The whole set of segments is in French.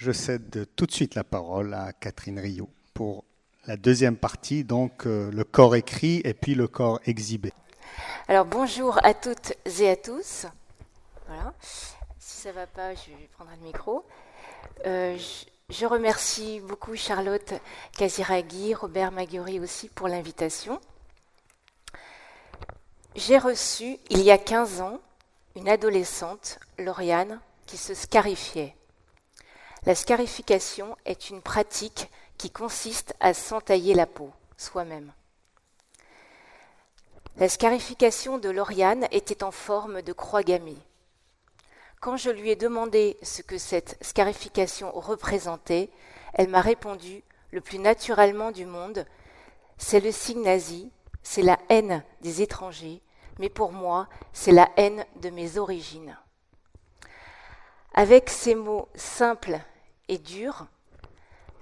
Je cède tout de suite la parole à Catherine Rio pour la deuxième partie, donc euh, le corps écrit et puis le corps exhibé. Alors bonjour à toutes et à tous. Voilà. Si ça ne va pas, je prendre le micro. Euh, je, remercie beaucoup Charlotte Casiraghi, Robert Maggiori aussi pour l'invitation. J'ai reçu il y a 15 ans une adolescente, Lauriane, qui se scarifiait. La scarification est une pratique qui consiste à s'entailler la peau soi-même. La scarification de Lauriane était en forme de croix gammée. Quand je lui ai demandé ce que cette scarification représentait, elle m'a répondu le plus naturellement du monde c'est le signe nazi, c'est la haine des étrangers, mais pour moi, c'est la haine de mes origines. Avec ces mots simples et durs,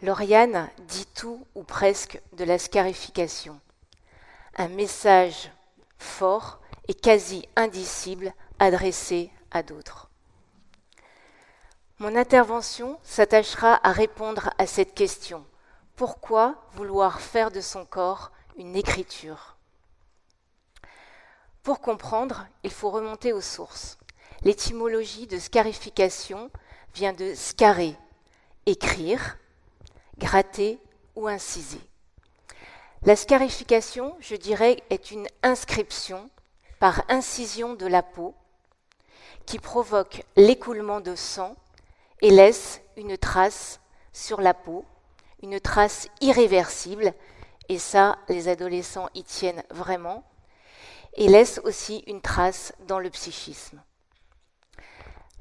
Lauriane dit tout ou presque de la scarification. Un message fort et quasi indicible adressé à d'autres. Mon intervention s'attachera à répondre à cette question. Pourquoi vouloir faire de son corps une écriture? Pour comprendre, il faut remonter aux sources. L'étymologie de scarification vient de scarer, écrire, gratter ou inciser. La scarification, je dirais, est une inscription par incision de la peau qui provoque l'écoulement de sang et laisse une trace sur la peau, une trace irréversible, et ça, les adolescents y tiennent vraiment, et laisse aussi une trace dans le psychisme.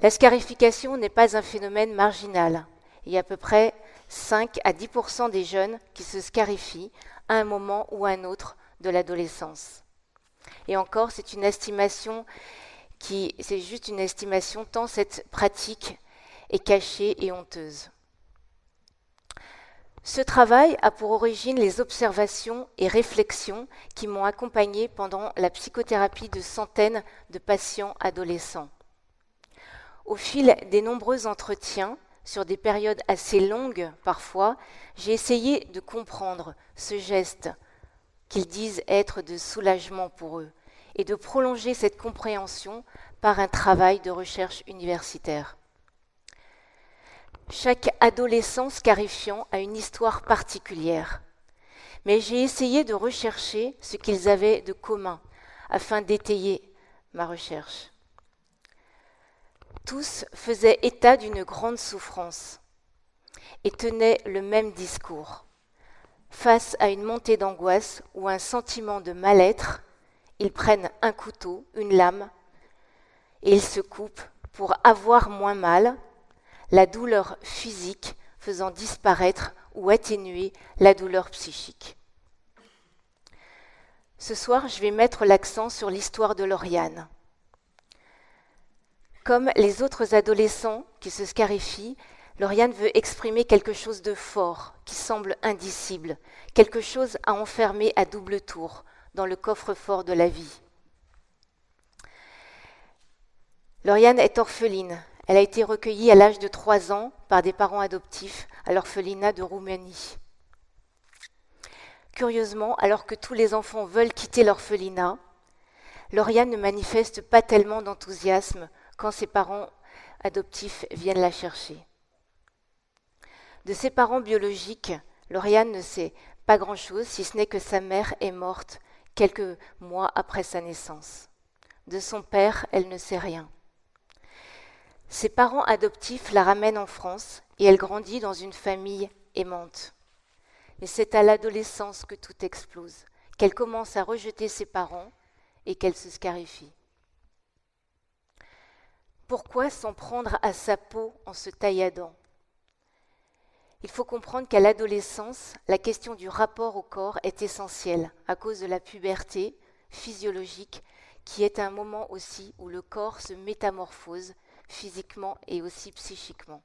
La scarification n'est pas un phénomène marginal. Il y a à peu près 5 à 10% des jeunes qui se scarifient à un moment ou à un autre de l'adolescence. Et encore, c'est une estimation qui, c'est juste une estimation tant cette pratique est cachée et honteuse. Ce travail a pour origine les observations et réflexions qui m'ont accompagné pendant la psychothérapie de centaines de patients adolescents. Au fil des nombreux entretiens, sur des périodes assez longues parfois, j'ai essayé de comprendre ce geste qu'ils disent être de soulagement pour eux et de prolonger cette compréhension par un travail de recherche universitaire. Chaque adolescent scarifiant a une histoire particulière, mais j'ai essayé de rechercher ce qu'ils avaient de commun afin d'étayer ma recherche tous faisaient état d'une grande souffrance et tenaient le même discours. Face à une montée d'angoisse ou un sentiment de mal-être, ils prennent un couteau, une lame, et ils se coupent pour avoir moins mal, la douleur physique faisant disparaître ou atténuer la douleur psychique. Ce soir, je vais mettre l'accent sur l'histoire de Lauriane. Comme les autres adolescents qui se scarifient, Lauriane veut exprimer quelque chose de fort, qui semble indicible, quelque chose à enfermer à double tour dans le coffre-fort de la vie. Lauriane est orpheline. Elle a été recueillie à l'âge de trois ans par des parents adoptifs à l'orphelinat de Roumanie. Curieusement, alors que tous les enfants veulent quitter l'orphelinat, Lauriane ne manifeste pas tellement d'enthousiasme quand ses parents adoptifs viennent la chercher. De ses parents biologiques, Lauriane ne sait pas grand-chose, si ce n'est que sa mère est morte quelques mois après sa naissance. De son père, elle ne sait rien. Ses parents adoptifs la ramènent en France et elle grandit dans une famille aimante. Mais c'est à l'adolescence que tout explose, qu'elle commence à rejeter ses parents et qu'elle se scarifie. Pourquoi s'en prendre à sa peau en se tailladant? Il faut comprendre qu'à l'adolescence, la question du rapport au corps est essentielle à cause de la puberté physiologique qui est un moment aussi où le corps se métamorphose physiquement et aussi psychiquement.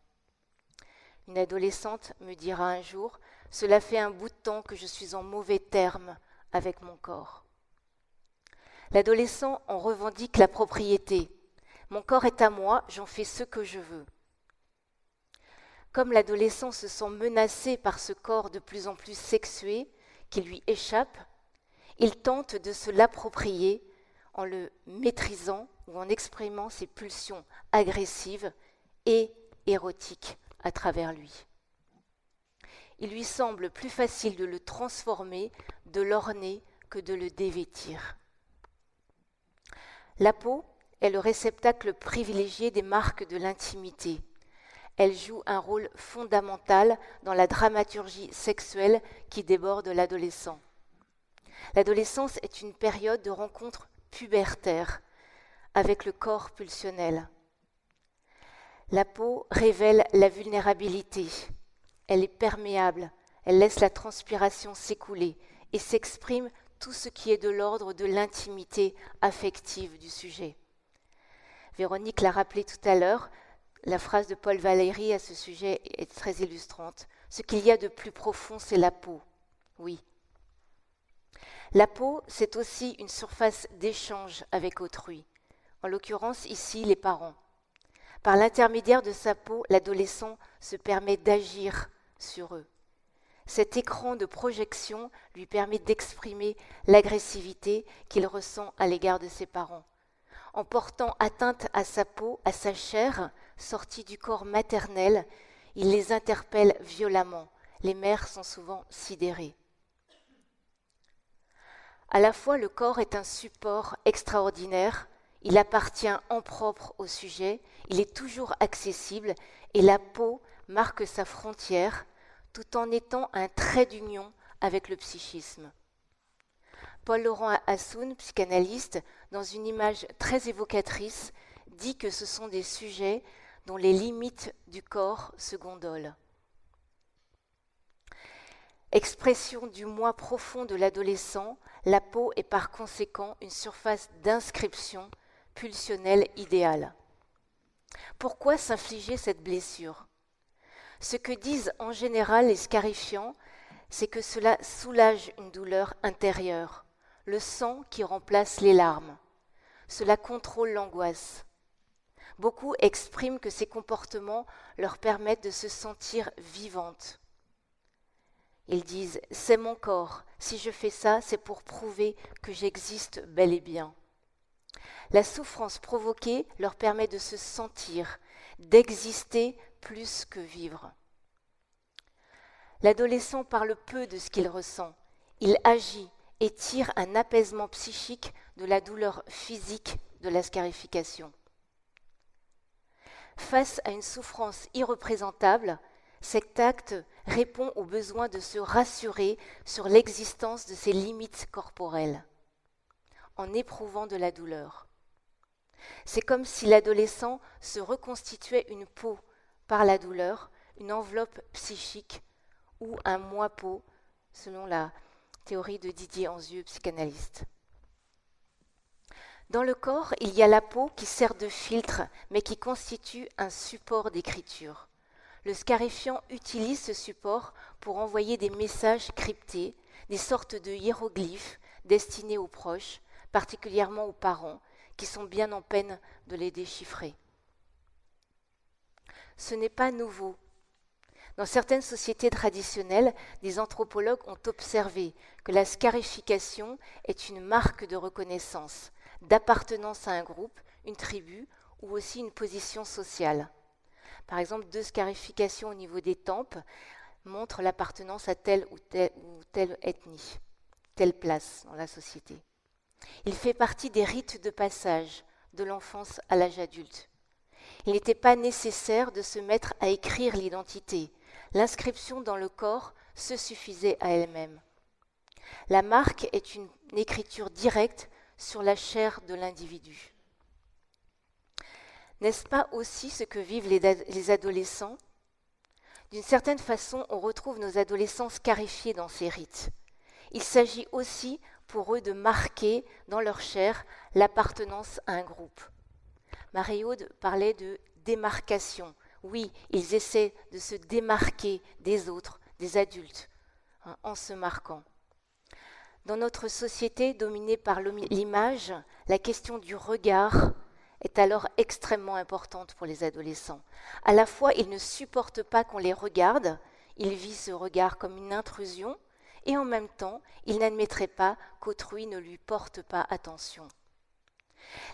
Une adolescente me dira un jour, Cela fait un bout de temps que je suis en mauvais terme avec mon corps. L'adolescent en revendique la propriété, mon corps est à moi, j'en fais ce que je veux. Comme l'adolescent se sent menacé par ce corps de plus en plus sexué qui lui échappe, il tente de se l'approprier en le maîtrisant ou en exprimant ses pulsions agressives et érotiques à travers lui. Il lui semble plus facile de le transformer, de l'orner, que de le dévêtir. La peau est le réceptacle privilégié des marques de l'intimité. Elle joue un rôle fondamental dans la dramaturgie sexuelle qui déborde l'adolescent. L'adolescence est une période de rencontre pubertaire avec le corps pulsionnel. La peau révèle la vulnérabilité. Elle est perméable, elle laisse la transpiration s'écouler et s'exprime tout ce qui est de l'ordre de l'intimité affective du sujet. Véronique l'a rappelé tout à l'heure, la phrase de Paul Valéry à ce sujet est très illustrante. Ce qu'il y a de plus profond, c'est la peau. Oui. La peau, c'est aussi une surface d'échange avec autrui en l'occurrence ici les parents. Par l'intermédiaire de sa peau, l'adolescent se permet d'agir sur eux. Cet écran de projection lui permet d'exprimer l'agressivité qu'il ressent à l'égard de ses parents. En portant atteinte à sa peau, à sa chair, sortie du corps maternel, il les interpelle violemment. Les mères sont souvent sidérées. À la fois, le corps est un support extraordinaire il appartient en propre au sujet, il est toujours accessible et la peau marque sa frontière tout en étant un trait d'union avec le psychisme. Paul Laurent Assoun, psychanalyste, dans une image très évocatrice, dit que ce sont des sujets dont les limites du corps se gondolent. Expression du moi profond de l'adolescent, la peau est par conséquent une surface d'inscription pulsionnel idéal. Pourquoi s'infliger cette blessure? Ce que disent en général les scarifiants, c'est que cela soulage une douleur intérieure, le sang qui remplace les larmes. Cela contrôle l'angoisse. Beaucoup expriment que ces comportements leur permettent de se sentir vivantes. Ils disent C'est mon corps, si je fais ça, c'est pour prouver que j'existe bel et bien. La souffrance provoquée leur permet de se sentir, d'exister plus que vivre. L'adolescent parle peu de ce qu'il ressent. Il agit et tire un apaisement psychique de la douleur physique de la scarification. Face à une souffrance irreprésentable, cet acte répond au besoin de se rassurer sur l'existence de ses limites corporelles en éprouvant de la douleur. C'est comme si l'adolescent se reconstituait une peau par la douleur, une enveloppe psychique ou un moi-peau, selon la théorie de Didier Anzieux, psychanalyste. Dans le corps, il y a la peau qui sert de filtre, mais qui constitue un support d'écriture. Le scarifiant utilise ce support pour envoyer des messages cryptés, des sortes de hiéroglyphes destinés aux proches, particulièrement aux parents, qui sont bien en peine de les déchiffrer. Ce n'est pas nouveau. Dans certaines sociétés traditionnelles, des anthropologues ont observé que la scarification est une marque de reconnaissance, d'appartenance à un groupe, une tribu ou aussi une position sociale. Par exemple, deux scarifications au niveau des tempes montrent l'appartenance à telle ou telle, ou telle ethnie, telle place dans la société. Il fait partie des rites de passage de l'enfance à l'âge adulte. Il n'était pas nécessaire de se mettre à écrire l'identité. L'inscription dans le corps se suffisait à elle-même. La marque est une écriture directe sur la chair de l'individu. N'est-ce pas aussi ce que vivent les, adolescents? D'une certaine façon, on retrouve nos adolescents scarifiés dans ces rites. Il s'agit aussi pour eux de marquer dans leur chair l'appartenance à un groupe. Marie-Aude parlait de démarcation. Oui, ils essaient de se démarquer des autres, des adultes, hein, en se marquant. Dans notre société dominée par l'image, la question du regard est alors extrêmement importante pour les adolescents. À la fois, ils ne supportent pas qu'on les regarde, ils vivent ce regard comme une intrusion, et en même temps, ils n'admettraient pas qu'autrui ne lui porte pas attention.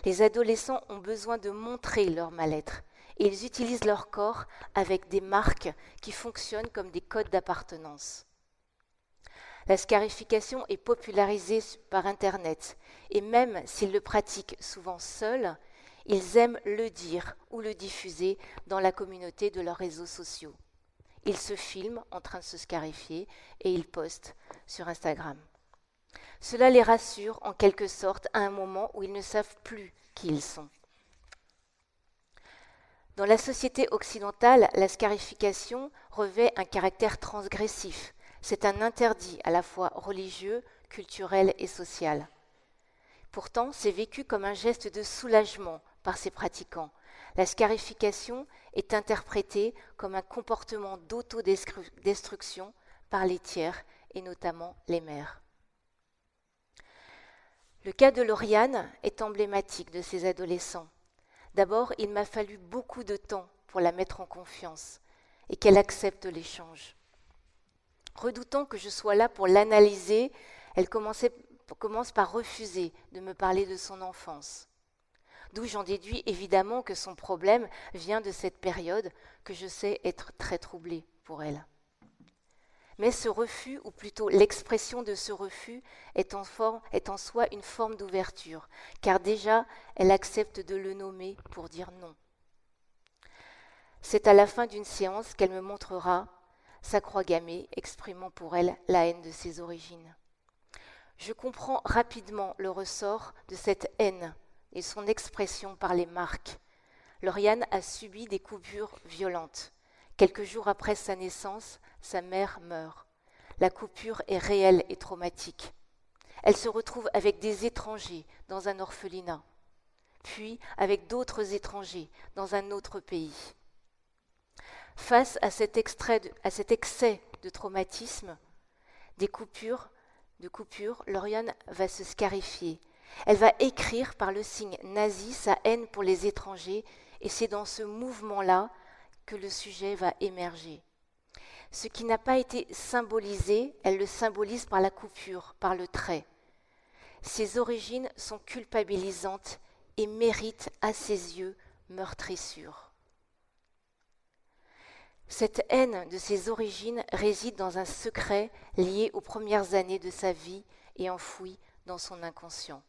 Les adolescents ont besoin de montrer leur mal-être, ils utilisent leur corps avec des marques qui fonctionnent comme des codes d'appartenance. La scarification est popularisée par Internet, et même s'ils le pratiquent souvent seuls, ils aiment le dire ou le diffuser dans la communauté de leurs réseaux sociaux. Ils se filment en train de se scarifier et ils postent sur Instagram. Cela les rassure en quelque sorte à un moment où ils ne savent plus qui ils sont. Dans la société occidentale, la scarification revêt un caractère transgressif. C'est un interdit à la fois religieux, culturel et social. Pourtant, c'est vécu comme un geste de soulagement par ses pratiquants. La scarification est interprétée comme un comportement d'autodestruction par les tiers et notamment les mères. Le cas de Lauriane est emblématique de ces adolescents. D'abord, il m'a fallu beaucoup de temps pour la mettre en confiance et qu'elle accepte l'échange. Redoutant que je sois là pour l'analyser, elle commence par refuser de me parler de son enfance. D'où j'en déduis évidemment que son problème vient de cette période que je sais être très troublée pour elle. Mais ce refus, ou plutôt l'expression de ce refus, est en, soi une forme d'ouverture, car déjà elle accepte de le nommer pour dire non. C'est à la fin d'une séance qu'elle me montrera sa croix gammée, exprimant pour elle la haine de ses origines. Je comprends rapidement le ressort de cette haine et son expression par les marques. Lauriane a subi des coupures violentes. Quelques jours après sa naissance, sa mère meurt. La coupure est réelle et traumatique. Elle se retrouve avec des étrangers dans un orphelinat, puis avec d'autres étrangers dans un autre pays. Face à cet, à cet excès de traumatisme, des coupures, de coupures, Lauriane va se scarifier, elle va écrire par le signe nazi sa haine pour les étrangers et c'est dans ce mouvement-là que le sujet va émerger. Ce qui n'a pas été symbolisé, elle le symbolise par la coupure, par le trait. Ses origines sont culpabilisantes et méritent à ses yeux meurtrissure. Cette haine de ses origines réside dans un secret lié aux premières années de sa vie et enfoui dans son inconscient.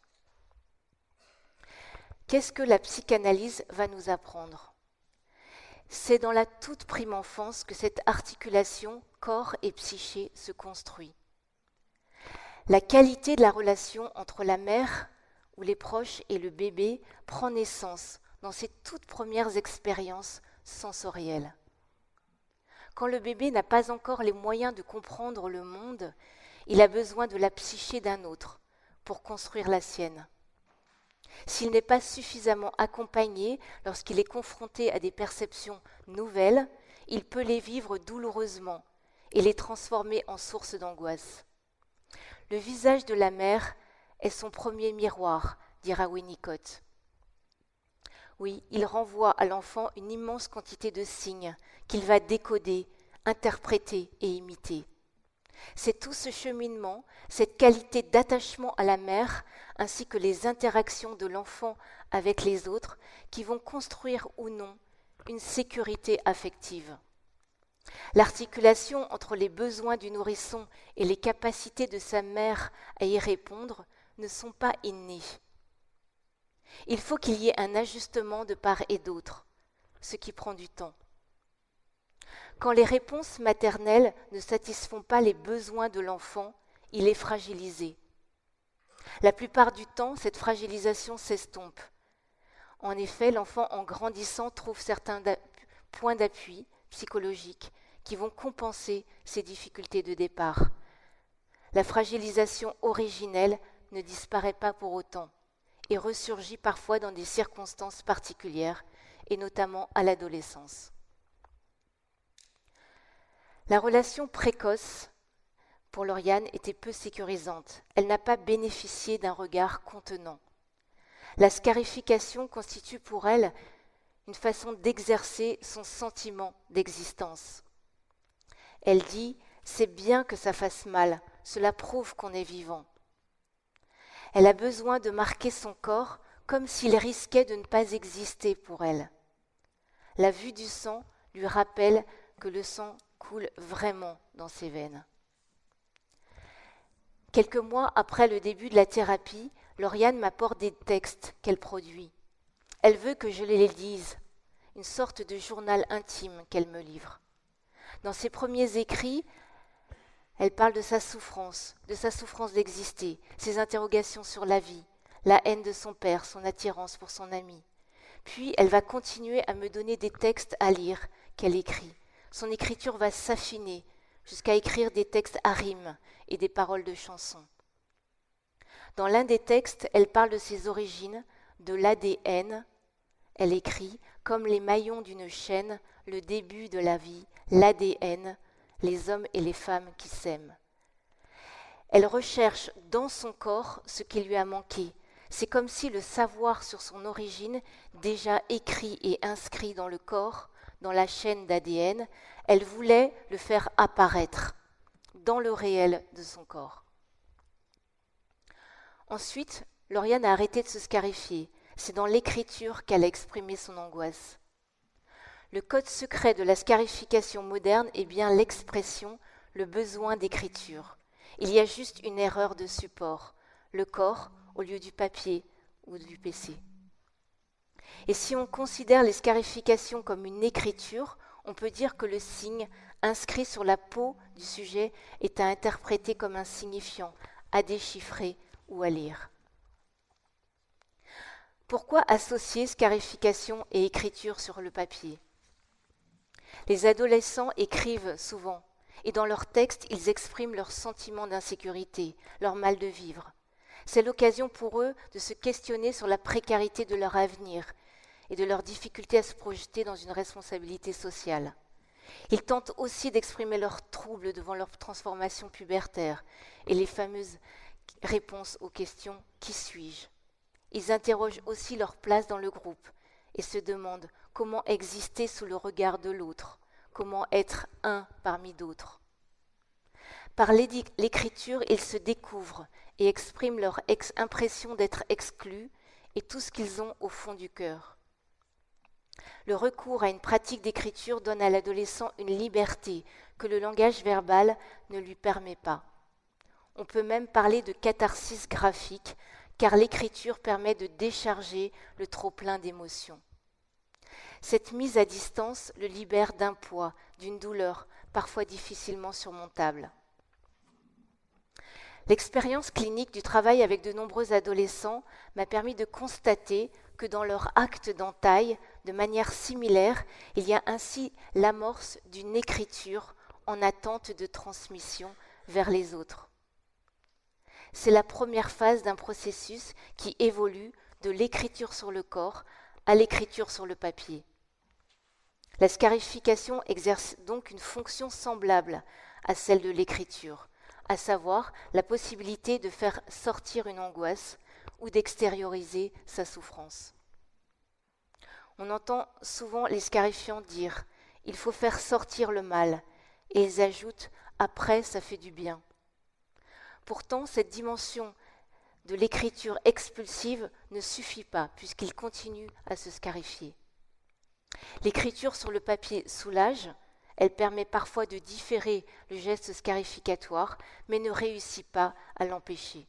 Qu'est-ce que la psychanalyse va nous apprendre? C'est dans la toute prime enfance que cette articulation corps et psyché se construit. La qualité de la relation entre la mère ou les proches et le bébé prend naissance dans ces toutes premières expériences sensorielles. Quand le bébé n'a pas encore les moyens de comprendre le monde, il a besoin de la psyché d'un autre pour construire la sienne. S'il n'est pas suffisamment accompagné lorsqu'il est confronté à des perceptions nouvelles, il peut les vivre douloureusement et les transformer en source d'angoisse. Le visage de la mère est son premier miroir, dira Winnicott. Oui, il renvoie à l'enfant une immense quantité de signes qu'il va décoder, interpréter et imiter. C'est tout ce cheminement, cette qualité d'attachement à la mère, ainsi que les interactions de l'enfant avec les autres, qui vont construire ou non une sécurité affective. L'articulation entre les besoins du nourrisson et les capacités de sa mère à y répondre ne sont pas innées. Il faut qu'il y ait un ajustement de part et d'autre, ce qui prend du temps. Quand les réponses maternelles ne satisfont pas les besoins de l'enfant, il est fragilisé. La plupart du temps, cette fragilisation s'estompe. En effet, l'enfant, en grandissant, trouve certains points d'appui psychologiques qui vont compenser ses difficultés de départ. La fragilisation originelle ne disparaît pas pour autant et ressurgit parfois dans des circonstances particulières, et notamment à l'adolescence. La relation précoce pour Lauriane était peu sécurisante. Elle n'a pas bénéficié d'un regard contenant. La scarification constitue pour elle une façon d'exercer son sentiment d'existence. Elle dit C'est bien que ça fasse mal, cela prouve qu'on est vivant. Elle a besoin de marquer son corps comme s'il risquait de ne pas exister pour elle. La vue du sang lui rappelle que le sang coule vraiment dans ses veines. Quelques mois après le début de la thérapie, Lauriane m'apporte des textes qu'elle produit. Elle veut que je les lise, une sorte de journal intime qu'elle me livre. Dans ses premiers écrits, elle parle de sa souffrance, de sa souffrance d'exister, ses interrogations sur la vie, la haine de son père, son attirance pour son ami. Puis elle va continuer à me donner des textes à lire qu'elle écrit. Son écriture va s'affiner jusqu'à écrire des textes à rimes et des paroles de chansons. Dans l'un des textes, elle parle de ses origines, de l'ADN. Elle écrit Comme les maillons d'une chaîne, le début de la vie, l'ADN, les hommes et les femmes qui s'aiment. Elle recherche dans son corps ce qui lui a manqué. C'est comme si le savoir sur son origine, déjà écrit et inscrit dans le corps, dans la chaîne d'ADN, elle voulait le faire apparaître dans le réel de son corps. Ensuite, Lauriane a arrêté de se scarifier. C'est dans l'écriture qu'elle a exprimé son angoisse. Le code secret de la scarification moderne est bien l'expression, le besoin d'écriture. Il y a juste une erreur de support, le corps au lieu du papier ou du PC. Et si on considère les scarifications comme une écriture, on peut dire que le signe inscrit sur la peau du sujet est à interpréter comme un signifiant, à déchiffrer ou à lire. Pourquoi associer scarification et écriture sur le papier? Les adolescents écrivent souvent, et dans leurs textes, ils expriment leur sentiment d'insécurité, leur mal de vivre. C'est l'occasion pour eux de se questionner sur la précarité de leur avenir et de leur difficulté à se projeter dans une responsabilité sociale. Ils tentent aussi d'exprimer leurs troubles devant leur transformation pubertaire et les fameuses réponses aux questions Qui suis-je? Ils interrogent aussi leur place dans le groupe et se demandent comment exister sous le regard de l'autre, comment être un parmi d'autres. Par l'écriture, ils se découvrent et expriment leur impression d'être exclus et tout ce qu'ils ont au fond du cœur. Le recours à une pratique d'écriture donne à l'adolescent une liberté que le langage verbal ne lui permet pas. On peut même parler de catharsis graphique, car l'écriture permet de décharger le trop-plein d'émotions. Cette mise à distance le libère d'un poids, d'une douleur, parfois difficilement surmontable. L'expérience clinique du travail avec de nombreux adolescents m'a permis de constater que dans leur acte d'entaille, de manière similaire, il y a ainsi l'amorce d'une écriture en attente de transmission vers les autres. C'est la première phase d'un processus qui évolue de l'écriture sur le corps à l'écriture sur le papier. La scarification exerce donc une fonction semblable à celle de l'écriture, à savoir la possibilité de faire sortir une angoisse ou d'extérioriser sa souffrance. On entend souvent les scarifiants dire Il faut faire sortir le mal, et ils ajoutent Après, ça fait du bien. Pourtant, cette dimension de l'écriture expulsive ne suffit pas, puisqu'il continue à se scarifier. L'écriture sur le papier soulage, elle permet parfois de différer le geste scarificatoire, mais ne réussit pas à l'empêcher.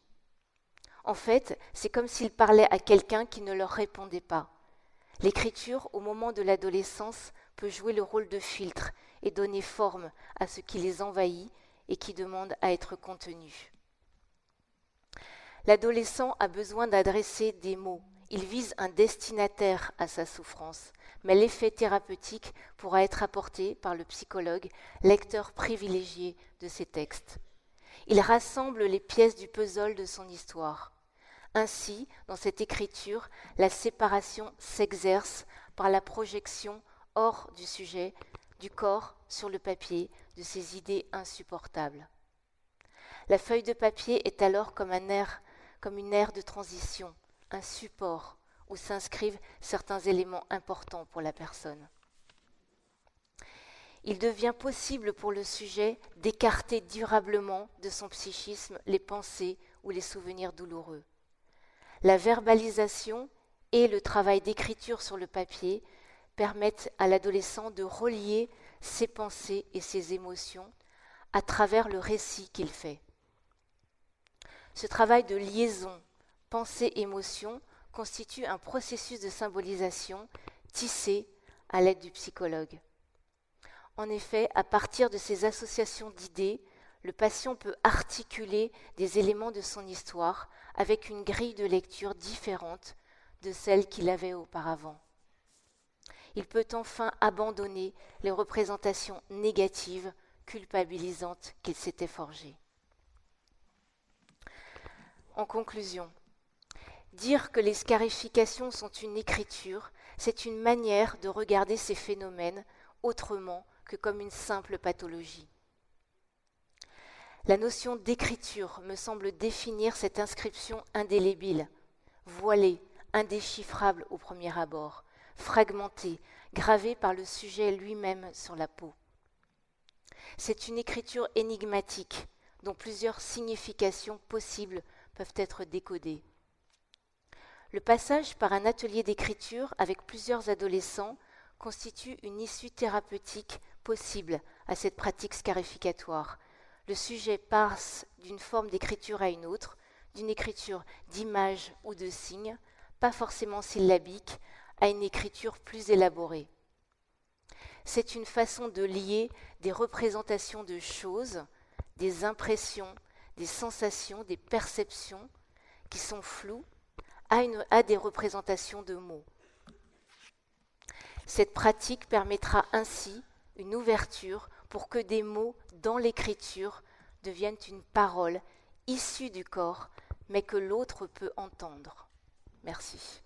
En fait, c'est comme s'il parlait à quelqu'un qui ne leur répondait pas. L'écriture, au moment de l'adolescence, peut jouer le rôle de filtre et donner forme à ce qui les envahit et qui demande à être contenu. L'adolescent a besoin d'adresser des mots. Il vise un destinataire à sa souffrance, mais l'effet thérapeutique pourra être apporté par le psychologue, lecteur privilégié de ses textes. Il rassemble les pièces du puzzle de son histoire. Ainsi, dans cette écriture, la séparation s'exerce par la projection hors du sujet, du corps sur le papier, de ses idées insupportables. La feuille de papier est alors comme un air, comme une ère de transition, un support où s'inscrivent certains éléments importants pour la personne. Il devient possible pour le sujet d'écarter durablement de son psychisme les pensées ou les souvenirs douloureux. La verbalisation et le travail d'écriture sur le papier permettent à l'adolescent de relier ses pensées et ses émotions à travers le récit qu'il fait. Ce travail de liaison pensée-émotion constitue un processus de symbolisation tissé à l'aide du psychologue. En effet, à partir de ces associations d'idées, le patient peut articuler des éléments de son histoire avec une grille de lecture différente de celle qu'il avait auparavant. Il peut enfin abandonner les représentations négatives, culpabilisantes qu'il s'était forgées. En conclusion, dire que les scarifications sont une écriture, c'est une manière de regarder ces phénomènes autrement que comme une simple pathologie. La notion d'écriture me semble définir cette inscription indélébile, voilée, indéchiffrable au premier abord, fragmentée, gravée par le sujet lui-même sur la peau. C'est une écriture énigmatique dont plusieurs significations possibles peuvent être décodées. Le passage par un atelier d'écriture avec plusieurs adolescents constitue une issue thérapeutique possible à cette pratique scarificatoire le sujet passe d'une forme d'écriture à une autre, d'une écriture d'image ou de signe, pas forcément syllabique, à une écriture plus élaborée. C'est une façon de lier des représentations de choses, des impressions, des sensations, des perceptions qui sont floues à, à des représentations de mots. Cette pratique permettra ainsi une ouverture pour que des mots dans l'écriture deviennent une parole issue du corps, mais que l'autre peut entendre. Merci.